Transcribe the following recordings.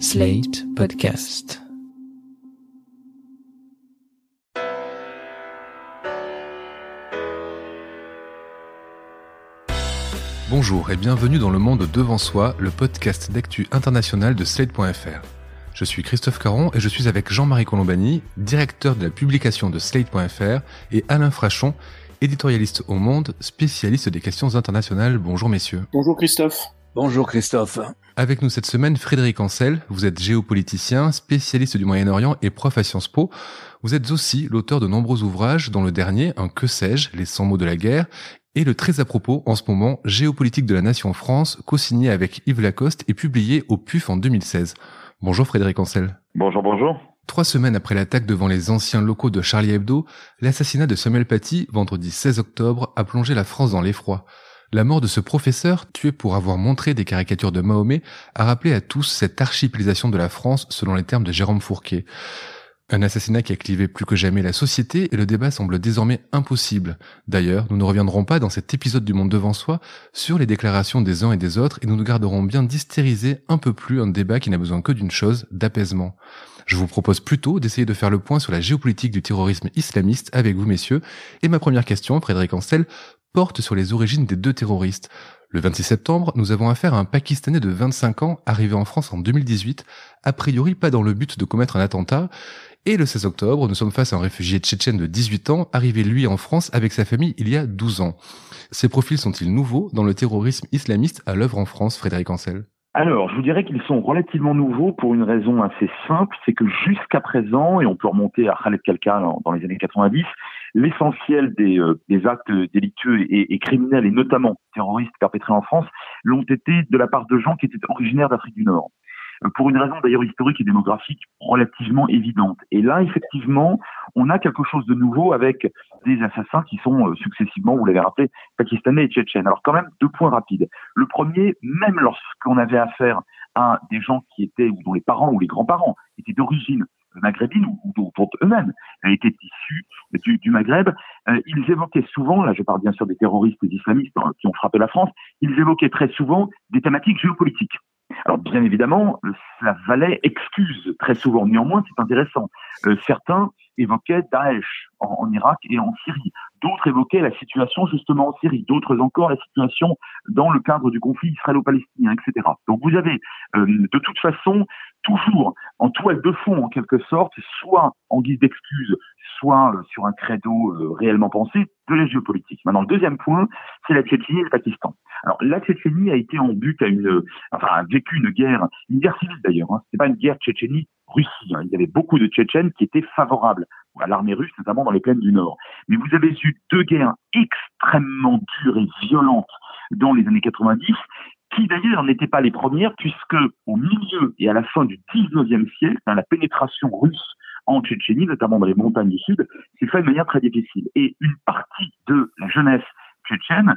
Slate Podcast. Bonjour et bienvenue dans Le Monde Devant Soi, le podcast d'actu international de Slate.fr. Je suis Christophe Caron et je suis avec Jean-Marie Colombani, directeur de la publication de Slate.fr, et Alain Frachon, éditorialiste au Monde, spécialiste des questions internationales. Bonjour messieurs. Bonjour Christophe. Bonjour Christophe. Avec nous cette semaine, Frédéric Ancel. Vous êtes géopoliticien, spécialiste du Moyen-Orient et prof à Sciences Po. Vous êtes aussi l'auteur de nombreux ouvrages, dont le dernier, Un que sais-je, les 100 mots de la guerre, et le très à propos, en ce moment, Géopolitique de la Nation France, co-signé avec Yves Lacoste et publié au PUF en 2016. Bonjour Frédéric Ancel. Bonjour, bonjour. Trois semaines après l'attaque devant les anciens locaux de Charlie Hebdo, l'assassinat de Samuel Paty, vendredi 16 octobre, a plongé la France dans l'effroi. La mort de ce professeur, tué pour avoir montré des caricatures de Mahomet, a rappelé à tous cette archipélisation de la France selon les termes de Jérôme Fourquet. Un assassinat qui a clivé plus que jamais la société et le débat semble désormais impossible. D'ailleurs, nous ne reviendrons pas dans cet épisode du Monde devant soi sur les déclarations des uns et des autres et nous nous garderons bien d'hystériser un peu plus un débat qui n'a besoin que d'une chose, d'apaisement. Je vous propose plutôt d'essayer de faire le point sur la géopolitique du terrorisme islamiste avec vous messieurs. Et ma première question, Frédéric Ancel, porte sur les origines des deux terroristes. Le 26 septembre, nous avons affaire à un Pakistanais de 25 ans arrivé en France en 2018, a priori pas dans le but de commettre un attentat. Et le 16 octobre, nous sommes face à un réfugié tchétchène de 18 ans, arrivé lui en France avec sa famille il y a 12 ans. Ces profils sont-ils nouveaux dans le terrorisme islamiste à l'œuvre en France, Frédéric Ancel? Alors, je vous dirais qu'ils sont relativement nouveaux pour une raison assez simple, c'est que jusqu'à présent, et on peut remonter à Khaled Kalka dans les années 90, l'essentiel des, euh, des, actes délictueux et, et, criminels, et notamment terroristes perpétrés en France, l'ont été de la part de gens qui étaient originaires d'Afrique du Nord pour une raison d'ailleurs historique et démographique relativement évidente. Et là, effectivement, on a quelque chose de nouveau avec des assassins qui sont euh, successivement, vous l'avez rappelé, pakistanais et tchétchènes. Alors quand même, deux points rapides. Le premier, même lorsqu'on avait affaire à des gens qui étaient, ou dont les parents ou les grands-parents étaient d'origine maghrébine ou, dont eux-mêmes étaient issus du, du Maghreb, euh, ils évoquaient souvent, là je parle bien sûr des terroristes islamistes hein, qui ont frappé la France, ils évoquaient très souvent des thématiques géopolitiques. Alors bien évidemment, ça valait excuse très souvent. Néanmoins, c'est intéressant. Euh, certains évoquaient Daesh en, Irak et en Syrie. D'autres évoquaient la situation justement en Syrie. D'autres encore la situation dans le cadre du conflit israélo-palestinien, etc. Donc vous avez euh, de toute façon toujours en toile de fond en quelque sorte, soit en guise d'excuse, soit euh, sur un credo réellement pensé, de la géopolitique. Maintenant, le deuxième point, c'est la Tchétchénie et le Pakistan. Alors, la Tchétchénie a été en but à une, enfin, a vécu une guerre, une guerre civile d'ailleurs. Hein. C'est pas une guerre Tchétchénie-Russie. Hein. Il y avait beaucoup de Tchétchènes qui étaient favorables à l'armée russe, notamment dans les plaines du Nord. Mais vous avez eu deux guerres extrêmement dures et violentes dans les années 90 qui d'ailleurs n'étaient pas les premières, puisque au milieu et à la fin du 19e siècle, dans la pénétration russe en Tchétchénie, notamment dans les montagnes du Sud, s'est fait de manière très difficile. Et une partie de la jeunesse tchétchène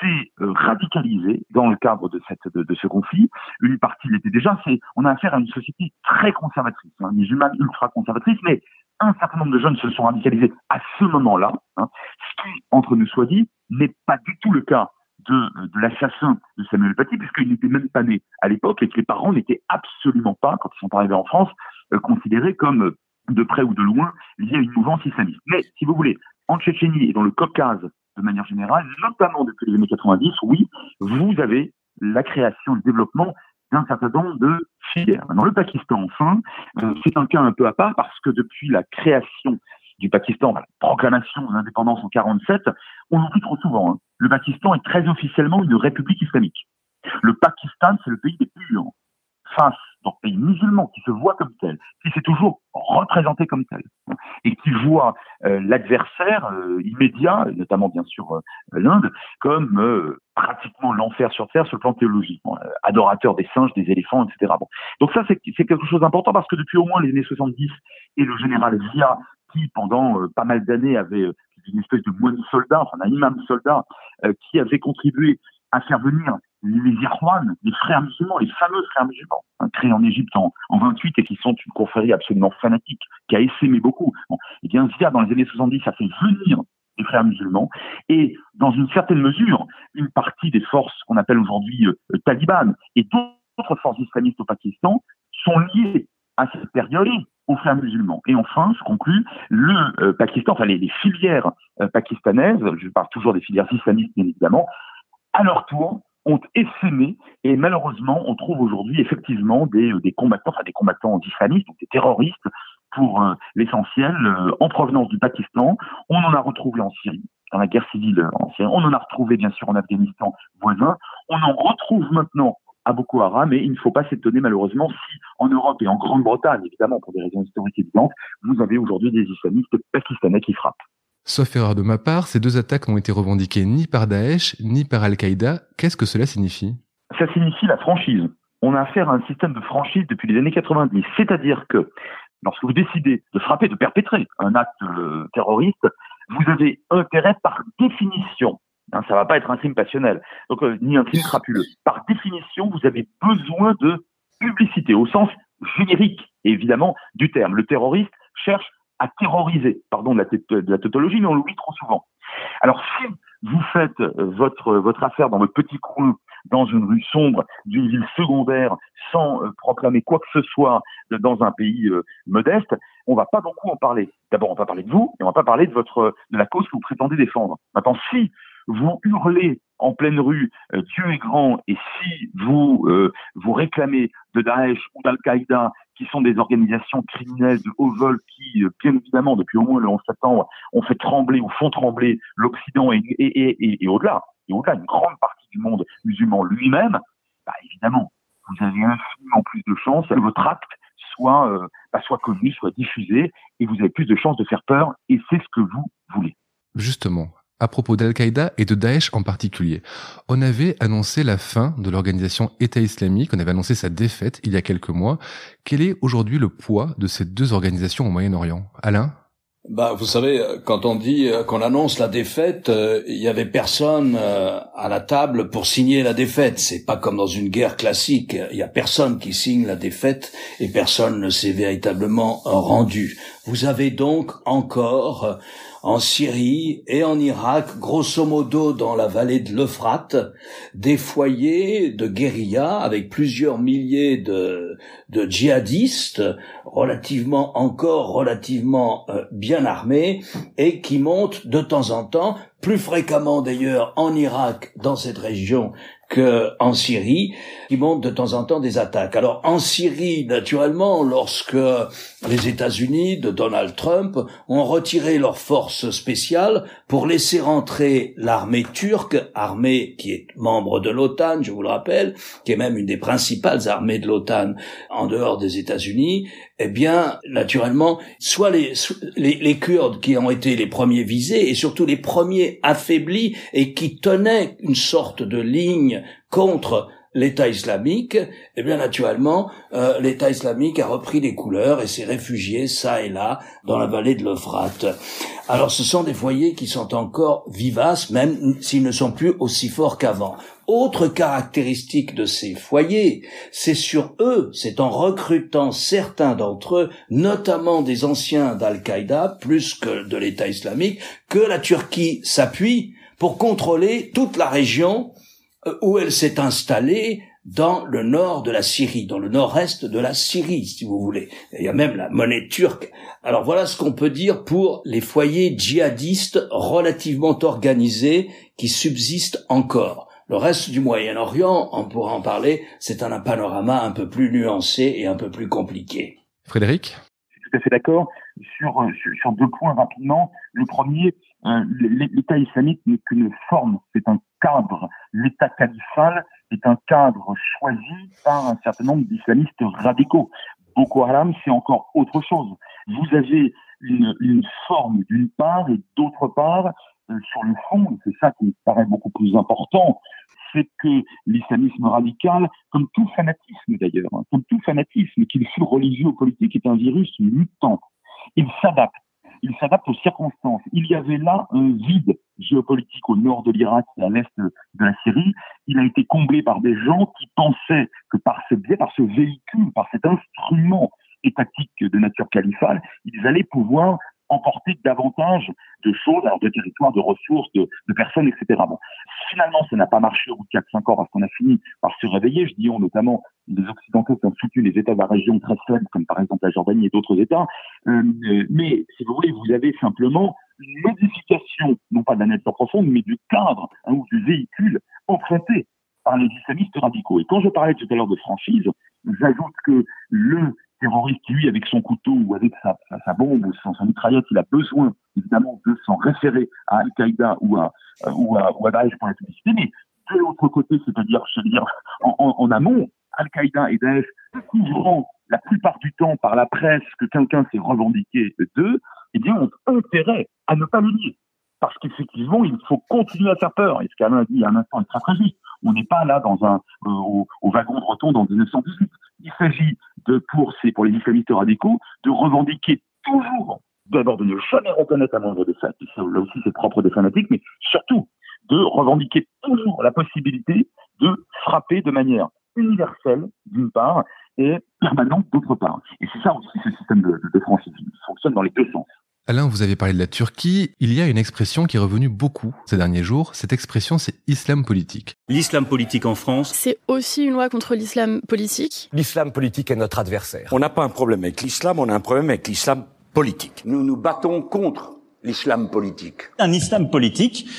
s'est euh, radicalisée dans le cadre de, cette, de, ce conflit. Une partie l'était déjà. On a affaire à une société très conservatrice, hein, musulmane ultra conservatrice, mais un certain nombre de jeunes se sont radicalisés à ce moment-là, hein, ce qui, entre nous soit dit, n'est pas du tout le cas de, de l'assassin de Samuel Paty, puisqu'il n'était même pas né à l'époque et que les parents n'étaient absolument pas, quand ils sont arrivés en France, euh, considérés comme de près ou de loin liés à une mouvance islamiste. Mais si vous voulez, en Tchétchénie et dans le Caucase de manière générale, notamment depuis les années 90, oui, vous avez la création, le développement d'un certain nombre de filières. Dans le Pakistan, enfin, euh, c'est un cas un peu à part parce que depuis la création du Pakistan, la proclamation de l'indépendance en 47, on l'oublie trop souvent. Hein. Le Pakistan est très officiellement une république islamique. Le Pakistan, c'est le pays des purs face dans le pays musulman qui se voit comme tel, qui s'est toujours représenté comme tel, et qui voit euh, l'adversaire euh, immédiat, notamment bien sûr euh, l'Inde, comme pratiquement l'enfer sur terre sur le plan théologique, adorateur des singes, des éléphants, etc. Bon. Donc ça, c'est quelque chose d'important parce que depuis au moins les années 70 et le général Zia, qui pendant pas mal d'années avait une espèce de moine soldat, enfin un imam soldat, qui avait contribué à faire venir les Irwan, les frères musulmans, les fameux frères musulmans, hein, créés en Égypte en, en, 28 et qui sont une confrérie absolument fanatique, qui a essaimé beaucoup. Bon, et eh bien, Zia, dans les années 70, a fait venir les frères musulmans et, dans une certaine mesure, une partie des forces qu'on appelle aujourd'hui euh, taliban et d'autres forces islamistes au Pakistan sont liés à cette période aux frères musulmans. Et enfin, je conclus, le euh, Pakistan, enfin les, filières euh, pakistanaises, je parle toujours des filières islamistes bien évidemment, à leur tour ont essaimé et malheureusement on trouve aujourd'hui effectivement des, des combattants, enfin des combattants islamistes, des terroristes pour l'essentiel en provenance du Pakistan. On en a retrouvé en Syrie, dans la guerre civile en Syrie. On en a retrouvé bien sûr en Afghanistan voisin. On en retrouve maintenant à Boko Haram, mais il ne faut pas s'étonner malheureusement si en Europe et en Grande-Bretagne, évidemment pour des raisons historiques évidentes, vous avez aujourd'hui des islamistes pakistanais qui frappent. Sauf erreur de ma part, ces deux attaques n'ont été revendiquées ni par Daesh ni par Al-Qaïda. Qu'est-ce que cela signifie? Ça signifie la franchise. On a affaire à un système de franchise depuis les années 90. C'est-à-dire que lorsque vous décidez de frapper, de perpétrer un acte euh, terroriste, vous avez intérêt par définition Hein, ça va pas être un crime passionnel, donc euh, ni un crime crapuleux. Par définition, vous avez besoin de publicité au sens générique, évidemment, du terme. Le terroriste cherche à terroriser, pardon de la, de la tautologie, mais on l'oublie trop souvent. Alors si vous faites euh, votre votre affaire dans votre petit coin, dans une rue sombre d'une ville secondaire, sans euh, proclamer quoi que ce soit dans un pays modeste, on va pas beaucoup en parler. D'abord, on va parler de vous, et on va pas parler de votre de la cause que vous prétendez défendre. Maintenant, si vous hurlez en pleine rue euh, Dieu est grand et si vous euh, vous réclamez de Daesh ou d'Al-Qaïda qui sont des organisations criminelles de haut vol qui, euh, bien évidemment, depuis au moins le 11 septembre, ont fait trembler ou font trembler l'Occident et, et, et, et au-delà, et au-delà, une grande partie du monde musulman lui-même, bah, évidemment, vous avez infiniment plus de chances que votre acte soit, bah, soit connu, soit diffusé, et vous avez plus de chances de faire peur, et c'est ce que vous voulez. Justement, à propos d'Al-Qaïda et de Daesh en particulier. On avait annoncé la fin de l'organisation État islamique, on avait annoncé sa défaite il y a quelques mois. Quel est aujourd'hui le poids de ces deux organisations au Moyen-Orient? Alain? Bah, vous savez, quand on dit euh, qu'on annonce la défaite, euh, il y avait personne euh, à la table pour signer la défaite. C'est pas comme dans une guerre classique. Il y a personne qui signe la défaite et personne ne s'est véritablement rendu. Vous avez donc encore en Syrie et en Irak, grosso modo dans la vallée de l'Euphrate, des foyers de guérilla avec plusieurs milliers de, de djihadistes relativement encore relativement euh, bien armés et qui montent de temps en temps, plus fréquemment d'ailleurs en Irak dans cette région qu'en Syrie, qui montent de temps en temps des attaques. Alors en Syrie, naturellement, lorsque les États-Unis de Donald Trump ont retiré leurs forces spéciales pour laisser rentrer l'armée turque, armée qui est membre de l'OTAN, je vous le rappelle, qui est même une des principales armées de l'OTAN en dehors des États-Unis, eh bien, naturellement, soit les, les, les, Kurdes qui ont été les premiers visés et surtout les premiers affaiblis et qui tenaient une sorte de ligne contre l'État islamique, eh bien naturellement, euh, l'État islamique a repris les couleurs et s'est réfugié ça et là dans la vallée de l'Euphrate. Alors ce sont des foyers qui sont encore vivaces, même s'ils ne sont plus aussi forts qu'avant. Autre caractéristique de ces foyers, c'est sur eux, c'est en recrutant certains d'entre eux, notamment des anciens d'Al-Qaïda, plus que de l'État islamique, que la Turquie s'appuie pour contrôler toute la région où elle s'est installée dans le nord de la Syrie, dans le nord-est de la Syrie, si vous voulez. Il y a même la monnaie turque. Alors voilà ce qu'on peut dire pour les foyers djihadistes relativement organisés qui subsistent encore. Le reste du Moyen-Orient, on pourra en parler, c'est un panorama un peu plus nuancé et un peu plus compliqué. Frédéric? Je suis tout à fait d'accord. Sur, euh, sur, deux points rapidement. Le premier, euh, l'État islamique n'est qu'une forme, c'est un cadre. L'État califal est un cadre choisi par un certain nombre d'islamistes radicaux. Boko Haram, c'est encore autre chose. Vous avez une, une forme d'une part et d'autre part, euh, sur le fond, c'est ça qui me paraît beaucoup plus important, c'est que l'islamisme radical, comme tout fanatisme d'ailleurs, hein, comme tout fanatisme, qu'il fût religieux ou politique, est un virus mutant. Il s'adapte il s'adapte aux circonstances. Il y avait là un vide géopolitique au nord de l'Irak et à l'est de la Syrie. Il a été comblé par des gens qui pensaient que par ce biais, par ce véhicule, par cet instrument étatique de nature califale, ils allaient pouvoir emporter davantage de choses, alors de territoires, de ressources, de, de personnes, etc. Bon, finalement, ça n'a pas marché au bout de 4-5 ans parce qu'on a fini par se réveiller. Je dis on notamment les Occidentaux qui ont soutenu les États de la région très faibles, comme par exemple la Jordanie et d'autres États. Euh, mais si vous voulez, vous avez simplement une modification, non pas de la nature profonde, mais du cadre hein, ou du véhicule emprunté par les islamistes radicaux. Et quand je parlais tout à l'heure de franchise, j'ajoute que le terroriste, lui, avec son couteau ou avec sa, bombe ou son, mitraillette, il a besoin, évidemment, de s'en référer à Al-Qaïda ou à, euh, ou à, ou à Daesh pour la publicité. Mais de l'autre côté, c'est-à-dire, je veux dire, en, en, en amont, Al-Qaïda et Daesh couvrant la plupart du temps par la presse que quelqu'un s'est revendiqué d'eux, eh ont intérêt à ne pas le dire. Parce qu'effectivement, il faut continuer à faire peur. Et ce qu'Alain a dit il y a un instant est très très juste. On n'est pas là dans un, euh, au, au, wagon de retour dans 1918. Il s'agit de, pour, ces, pour les islamistes radicaux, de revendiquer toujours, d'abord de ne jamais reconnaître la moindre défaite, là aussi c'est propre des fanatiques, mais surtout de revendiquer toujours la possibilité de frapper de manière universelle, d'une part, et permanente, d'autre part. Et c'est ça aussi ce système de, de, de franchise. Il fonctionne dans les deux sens. Alain, vous avez parlé de la Turquie. Il y a une expression qui est revenue beaucoup ces derniers jours. Cette expression, c'est islam politique. L'islam politique en France. C'est aussi une loi contre l'islam politique. L'islam politique est notre adversaire. On n'a pas un problème avec l'islam, on a un problème avec l'islam politique. Nous nous battons contre l'islam politique. Un islam politique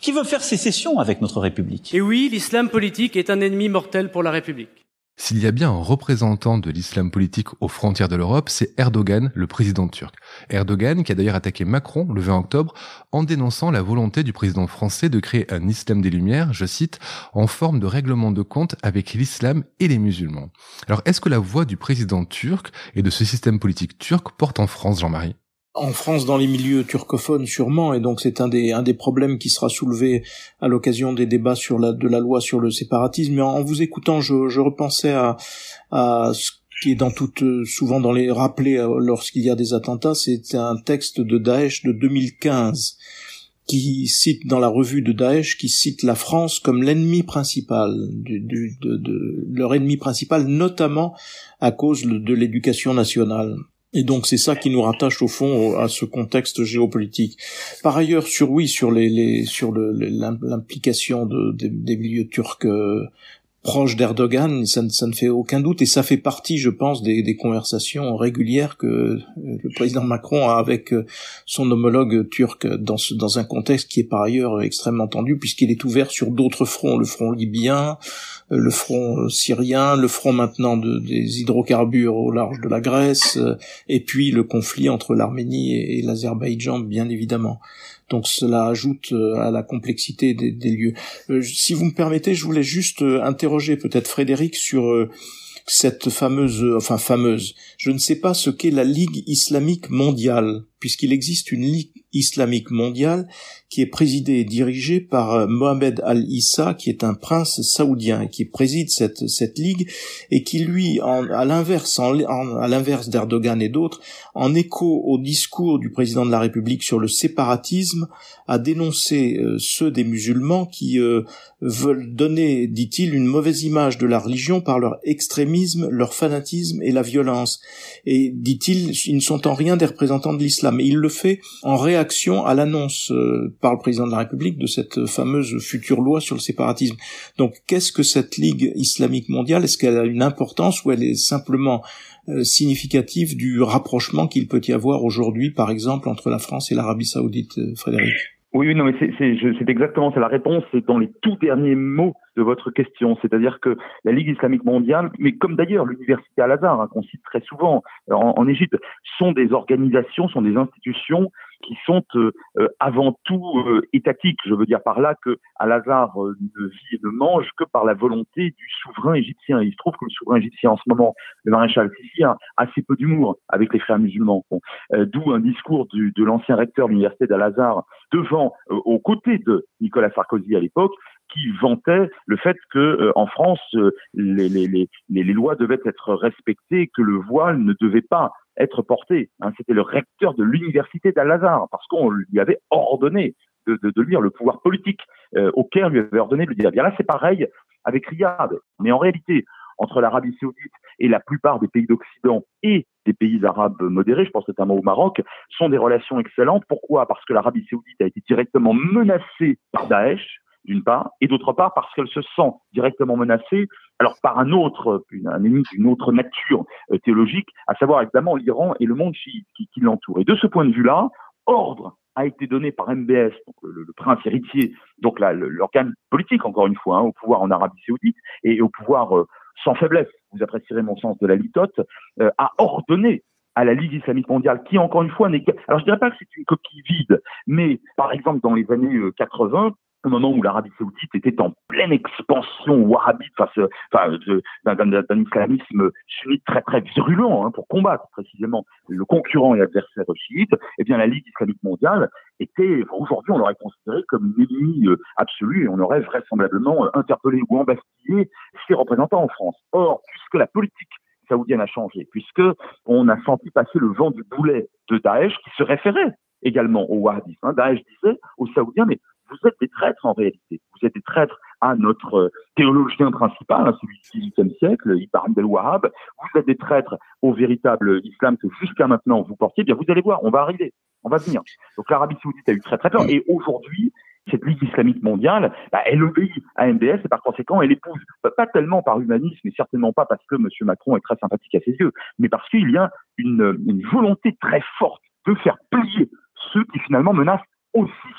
qui veut faire sécession avec notre République. Et oui, l'islam politique est un ennemi mortel pour la République. S'il y a bien un représentant de l'islam politique aux frontières de l'Europe, c'est Erdogan, le président turc. Erdogan qui a d'ailleurs attaqué Macron le 20 octobre en dénonçant la volonté du président français de créer un islam des Lumières, je cite, en forme de règlement de compte avec l'islam et les musulmans. Alors est-ce que la voix du président turc et de ce système politique turc porte en France, Jean-Marie? En France, dans les milieux turcophones, sûrement, et donc c'est un des un des problèmes qui sera soulevé à l'occasion des débats sur la de la loi sur le séparatisme. Mais en, vous écoutant, je, je repensais à, à ce qui est dans toute souvent dans les rappelés euh, lorsqu'il y a des attentats, c'est un texte de Daesh de 2015 qui cite dans la revue de Daesh, qui cite la France comme l'ennemi principal, du, du, de, de, leur ennemi principal, notamment à cause de l'éducation nationale. Et donc c'est ça qui nous rattache au fond à ce contexte géopolitique. Par ailleurs, sur oui, sur les, les sur l'implication de, des, milieux turcs euh, proches d'Erdogan, ça, ne fait aucun doute, et ça fait partie, je pense, des, conversations régulières que euh, le président Macron a avec euh, son homologue turc dans un contexte qui est par ailleurs extrêmement tendu, puisqu'il est ouvert sur d'autres fronts, le front libyen, le front syrien, le front maintenant de, des hydrocarbures au large de la Grèce, et puis le conflit entre l'Arménie et, l'Azerbaïdjan, bien évidemment. Donc cela ajoute à la complexité des, lieux. Euh, si vous me permettez, je voulais juste interroger peut-être Frédéric sur cette fameuse, enfin fameuse, je ne sais pas ce qu'est la Ligue islamique mondiale, puisqu'il existe une Ligue islamique mondiale qui est présidée et dirigée par euh, Mohamed Al-Issa, qui est un prince saoudien, qui préside cette, cette ligue, et qui lui, à l'inverse, à l'inverse d'Erdogan et d'autres, en écho au discours du président de la République sur le séparatisme, a dénoncé euh, ceux des musulmans qui euh, veulent donner, dit-il, une mauvaise image de la religion par leur extrémisme, leur fanatisme et la violence. Et, dit-il, ils ne sont en rien des représentants de l'islam. Et il le fait en réaction à l'annonce euh, par le président de la République de cette fameuse future loi sur le séparatisme. Donc qu'est-ce que cette Ligue islamique mondiale? Est-ce qu'elle a une importance ou elle est simplement euh, significative du rapprochement qu'il peut y avoir aujourd'hui, par exemple, entre la France et l'Arabie saoudite, euh, Frédéric? Oui, non, mais c'est exactement, c'est la réponse, c'est dans les tout derniers mots de votre question, c'est-à-dire que la Ligue islamique mondiale, mais comme d'ailleurs l'université Al-Azhar, hein, qu'on cite très souvent en, en Égypte, sont des organisations, sont des institutions qui sont euh, euh, avant tout euh, étatiques. Je veux dire par là que Al-Azhar ne vit et ne mange que par la volonté du souverain égyptien. il se trouve que le souverain égyptien en ce moment, le maréchal Sissi, a assez peu d'humour avec les frères musulmans. Bon. D'où un discours du, de l'ancien recteur de l'université d'Al-Azhar devant, aux côtés de Nicolas Sarkozy à l'époque, qui vantait le fait que euh, en France les, les, les, les, lois devaient être respectées, que le voile ne devait pas être porté. Hein, C'était le recteur de l'université d'Al-Azhar, parce qu'on lui avait ordonné de, de, de lire le pouvoir politique euh, au Caire lui avait ordonné de le dire. Bien là, c'est pareil avec Riyad. Mais en réalité, entre l'Arabie saoudite et la plupart des pays d'Occident et des pays arabes modérés, je pense notamment au Maroc, sont des relations excellentes. Pourquoi? Parce que l'Arabie saoudite a été directement menacée par Daesh, d'une part, et d'autre part parce qu'elle se sent directement menacée, alors par un autre, un ennemi d'une autre nature euh, théologique, à savoir évidemment l'Iran et le monde chiite qui, l'entoure. Et de ce point de vue-là, ordre a été donné par MBS, donc le, prince héritier, donc l'organe politique encore une fois, hein, au pouvoir en Arabie Saoudite et au pouvoir euh, sans faiblesse, vous apprécierez mon sens de la litote, euh, a ordonné à la Ligue islamique mondiale, qui encore une fois n'est. Alors je dirais pas que c'est une coquille vide, mais par exemple dans les années 80, au moment où l'Arabie saoudite était en pleine expansion wahhabite face, enfin, d'un islamisme sunnite très très virulent hein, pour combattre précisément le concurrent et l'adversaire chiite, eh bien la Ligue islamique mondiale était, aujourd'hui on l'aurait considéré comme une ennemie euh, absolue et on aurait vraisemblablement euh, interpellé ou embastillé ses représentants en France. Or, puisque la politique saoudienne a changé, puisque on a senti passer le vent du boulet de Daesh qui se référait également au wahhabisme. Hein. Daesh disait aux Saoudiens, mais vous êtes des traîtres en réalité. Vous êtes des traîtres à notre euh, théologien principal, hein, celui du XVIIIe siècle, Ibn el-Wahhab. Vous êtes des traîtres au véritable islam que jusqu'à maintenant vous portiez. Bien, vous allez voir, on va arriver, on va venir. Donc l'Arabie saoudite a eu très très peur. Et aujourd'hui, cette Ligue islamique mondiale, bah, elle obéit à MBS et par conséquent, elle épouse, pas tellement par humanisme et certainement pas parce que M. Macron est très sympathique à ses yeux, mais parce qu'il y a une volonté très forte de faire plier ceux qui finalement menacent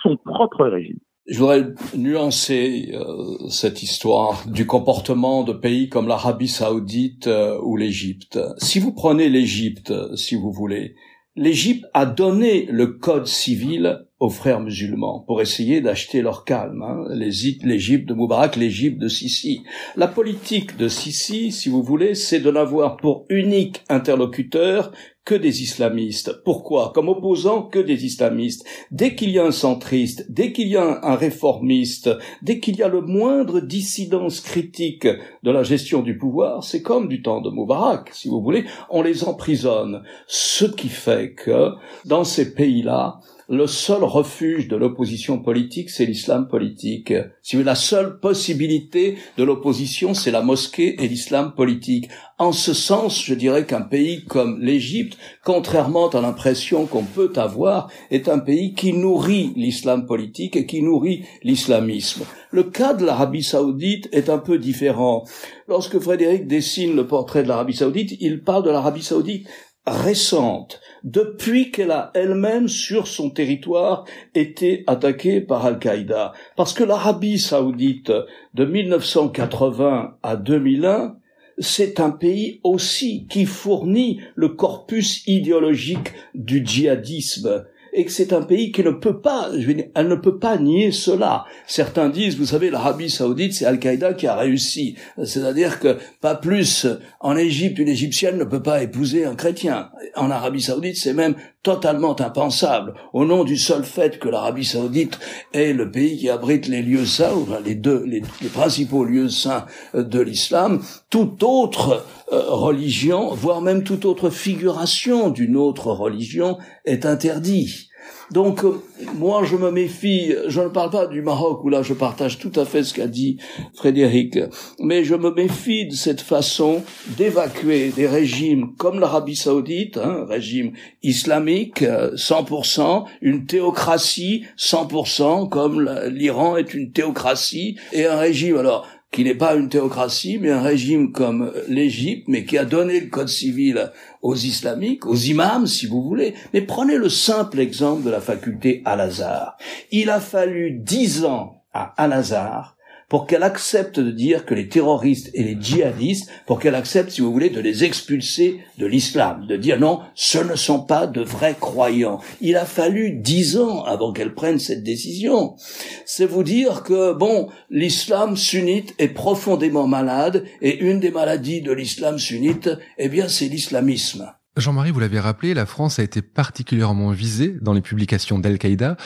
son propre régime. Je voudrais nuancer euh, cette histoire du comportement de pays comme l'Arabie saoudite euh, ou l'Égypte. Si vous prenez l'Égypte, si vous voulez, l'Égypte a donné le code civil aux frères musulmans pour essayer d'acheter leur calme. Hein. L'Égypte de Moubarak, l'Égypte de Sisi. La politique de Sisi, si vous voulez, c'est de n'avoir pour unique interlocuteur que des islamistes. Pourquoi? Comme opposant que des islamistes. Dès qu'il y a un centriste, dès qu'il y a un réformiste, dès qu'il y a le moindre dissidence critique de la gestion du pouvoir, c'est comme du temps de Moubarak, si vous voulez, on les emprisonne. Ce qui fait que dans ces pays-là, le seul refuge de l'opposition politique, c'est l'islam politique. Si la seule possibilité de l'opposition, c'est la mosquée et l'islam politique. En ce sens, je dirais qu'un pays comme l'Égypte, contrairement à l'impression qu'on peut avoir, est un pays qui nourrit l'islam politique et qui nourrit l'islamisme. Le cas de l'Arabie saoudite est un peu différent. Lorsque Frédéric dessine le portrait de l'Arabie saoudite, il parle de l'Arabie saoudite récente, depuis qu'elle a elle-même sur son territoire été attaquée par Al-Qaïda. Parce que l'Arabie saoudite de 1980 à 2001, c'est un pays aussi qui fournit le corpus idéologique du djihadisme et que c'est un pays qui ne peut pas, je veux dire, elle ne peut pas nier cela. Certains disent, vous savez, l'Arabie Saoudite, c'est Al-Qaïda qui a réussi. C'est-à-dire que pas plus en Égypte, une Égyptienne ne peut pas épouser un chrétien. En Arabie Saoudite, c'est même totalement impensable. Au nom du seul fait que l'Arabie Saoudite est le pays qui abrite les lieux saints, les deux, les, principaux lieux saints de l'islam, toute autre euh, religion, voire même toute autre figuration d'une autre religion est interdit. Donc euh, moi je me méfie, je ne parle pas du Maroc où là je partage tout à fait ce qu'a dit Frédéric, mais je me méfie de cette façon d'évacuer des régimes comme l'Arabie saoudite, un hein, régime islamique 100%, euh, une théocratie 100% comme l'Iran est une théocratie, et un régime. Alors qui n'est pas une théocratie, mais un régime comme l'Égypte, mais qui a donné le code civil aux islamiques, aux imams, si vous voulez. Mais prenez le simple exemple de la faculté Al-Azhar. Il a fallu dix ans à Al-Azhar pour qu'elle accepte de dire que les terroristes et les djihadistes, pour qu'elle accepte, si vous voulez, de les expulser de l'islam, de dire non, ce ne sont pas de vrais croyants. Il a fallu dix ans avant qu'elle prenne cette décision. C'est vous dire que, bon, l'islam sunnite est profondément malade, et une des maladies de l'islam sunnite, eh bien, c'est l'islamisme. Jean-Marie, vous l'avez rappelé, la France a été particulièrement visée dans les publications d'Al-Qaïda.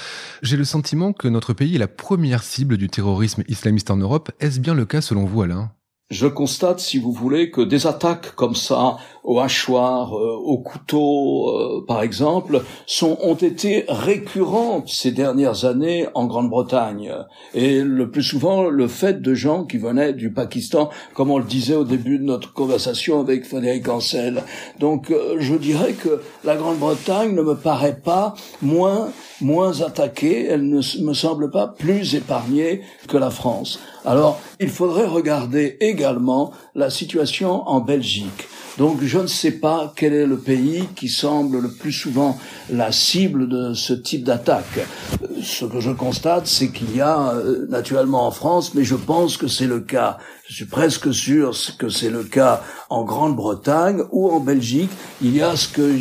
J'ai le sentiment que notre pays est la première cible du terrorisme islamiste en Europe. Est-ce bien le cas selon vous, Alain? Je constate, si vous voulez, que des attaques comme ça au hachoir, au couteau, par exemple, sont, ont été récurrentes ces dernières années en Grande-Bretagne. Et le plus souvent, le fait de gens qui venaient du Pakistan, comme on le disait au début de notre conversation avec Frédéric Ancel. Donc, je dirais que la Grande-Bretagne ne me paraît pas moins moins attaquée, elle ne me semble pas plus épargnée que la France. Alors, il faudrait regarder également la situation en Belgique. Donc je ne sais pas quel est le pays qui semble le plus souvent la cible de ce type d'attaque. Ce que je constate, c'est qu'il y a euh, naturellement en France, mais je pense que c'est le cas, je suis presque sûr que c'est le cas en Grande-Bretagne ou en Belgique, il y a ce que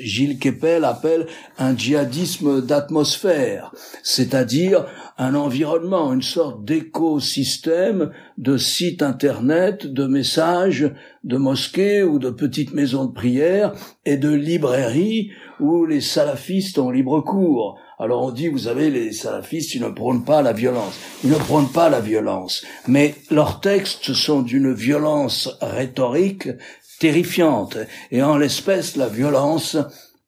Gilles Kepel appelle un djihadisme d'atmosphère, c'est-à-dire un environnement, une sorte d'écosystème de sites internet, de messages, de mosquées ou de petites maisons de prière et de librairies où les salafistes ont libre cours. Alors on dit, vous savez, les salafistes, ils ne prônent pas la violence. Ils ne prônent pas la violence. Mais leurs textes sont d'une violence rhétorique terrifiante. Et en l'espèce, la violence,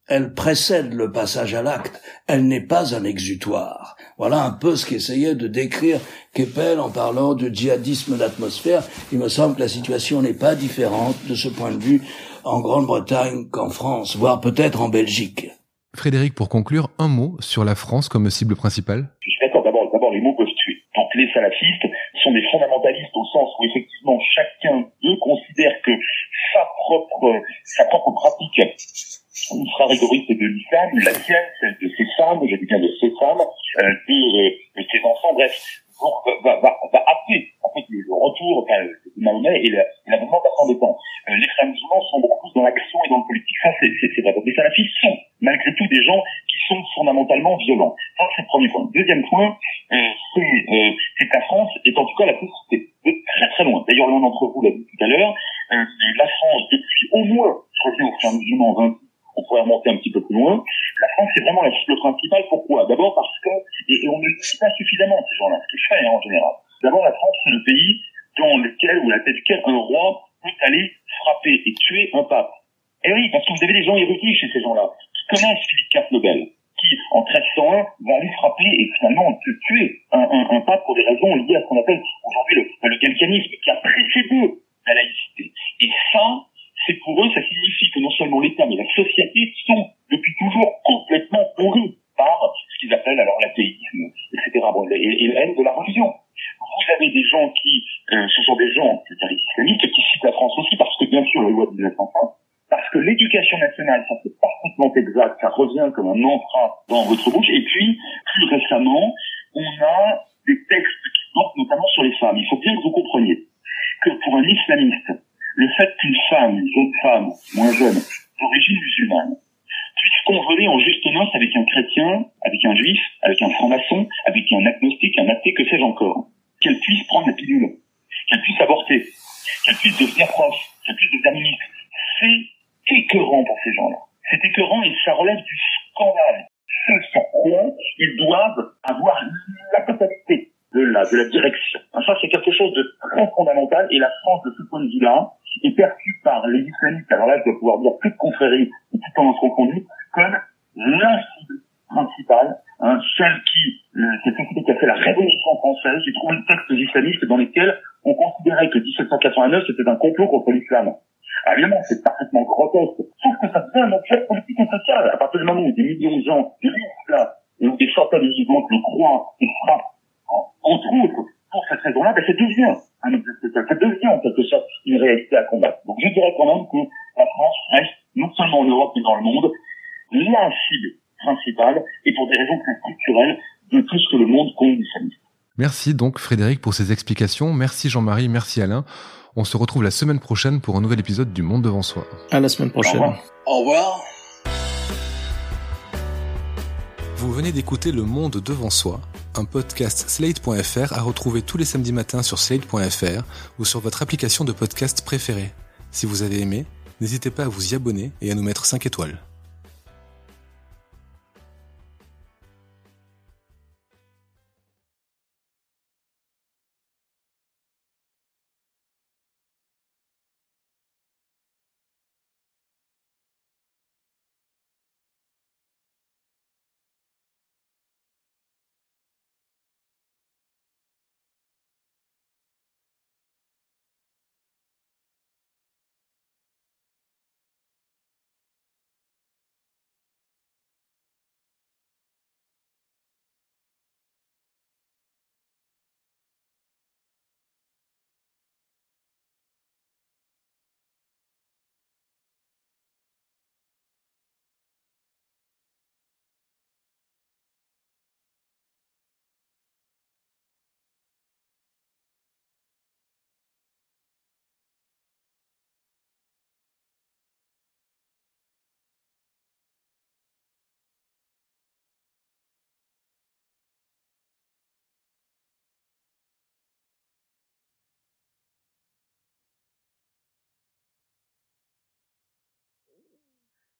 elle précède le passage à l'acte. Elle n'est pas un exutoire. Voilà un peu ce qu'essayait de décrire Keppel en parlant de djihadisme d'atmosphère. Il me semble que la situation n'est pas différente de ce point de vue en Grande-Bretagne qu'en France, voire peut-être en Belgique. Frédéric, pour conclure, un mot sur la France comme cible principale. Je suis d'accord. D'abord, d'abord les mots peuvent tuer. Donc les salafistes sont des fondamentalistes au sens où effectivement chacun d'eux considère que sa propre sa propre pratique sera rigoriste de l'islam, la sienne, celle de ses femmes, je dis bien de ses femmes, euh, de, de ses enfants, bref, va, va, va appeler en fait le retour enfin, de Mahomet et l'avènement d'Arsène des temps. Euh, les frères musulmans sont beaucoup plus dans l'action et dans le politique. Ça, c'est. Donc les salafistes sont malgré tout des gens qui sont fondamentalement violents. Ça, c'est le premier point. Deuxième point, euh, euh, c'est que la France est en tout cas la plus de très très loin. D'ailleurs, l'un d'entre vous l'a dit tout à l'heure, euh, la France, depuis au moins, je reviens aux frères musulmans 20 on pourrait remonter un petit peu plus La France, c'est vraiment la cible principale. Pourquoi? D'abord parce que, et, on ne le dit pas suffisamment, ces gens-là, ce que je fais hein, en général. D'abord, la France, c'est le pays dans lequel, ou la tête duquel, un roi peut aller frapper et tuer un pape. Et oui, parce que vous avez des gens érudits chez ces gens-là, qui connaissent Philippe IV Nobel, qui, en 1301, va aller frapper et finalement tuer un, pape pour des raisons liées à ce qu'on appelle aujourd'hui le, le qui a précédé la laïcité. Et ça, c'est pour eux, ça signifie que non seulement l'État, mais la société sont par ce qu'ils appellent alors l'athéisme, etc. et, la haine de la religion. Vous avez des gens qui, euh, ce sont des gens, c'est-à-dire islamiques, qui citent la France aussi parce que bien sûr la loi de 1905, parce que l'éducation nationale, ça c'est parfaitement exact, ça revient comme un emprunt dans votre bouche, et puis plus récemment, on a des textes qui portent notamment sur les femmes. Il faut bien que vous compreniez que pour un islamiste, le fait qu'une femme, une jeune femme, moins jeune, d'origine convoler en juste avec un chrétien, avec un juif, avec un franc-maçon, avec un agnostique, un athée, que sais-je encore, qu'elle puisse prendre la pilule, qu'elle puisse avorter, qu'elle puisse devenir prof, qu'elle puisse devenir ministre, c'est écœurant pour ces gens-là. C'est écœurant et ça relève du scandale. Ce sur quoi ils doivent avoir la totalité de la, de la direction. Ça, c'est quelque chose de très fondamental et la France, de ce point de vue-là, est perçue par les islamistes, alors là, je dois pouvoir dire toute confrérie et toute tendance confondue, la cible principale, hein, celle qui, cette société qui a fait la révolution française. J'ai trouvé des textes islamistes dans lesquels on considérait que 1789, c'était un complot contre l'islam. Alors, évidemment, c'est parfaitement grotesque. Sauf que ça devient un objet politique et social. À partir du moment où des millions de gens vivent là, et où des centaines de musulmans le croient et frappent entre autres, pour cette raison-là, ben, ça devient un ça devient en quelque sorte une réalité à combattre. Donc je dirais quand même que la France reste, non seulement en Europe mais dans le monde, la cible principale, et pour des raisons plus culturelles, de tout ce que le monde compte l'islamisme. Merci donc Frédéric pour ces explications. Merci Jean-Marie, merci Alain. On se retrouve la semaine prochaine pour un nouvel épisode du Monde devant soi. À la semaine prochaine. Au revoir. Vous venez d'écouter Le Monde devant soi, un podcast slate.fr à retrouver tous les samedis matins sur slate.fr ou sur votre application de podcast préférée. Si vous avez aimé, n'hésitez pas à vous y abonner et à nous mettre 5 étoiles.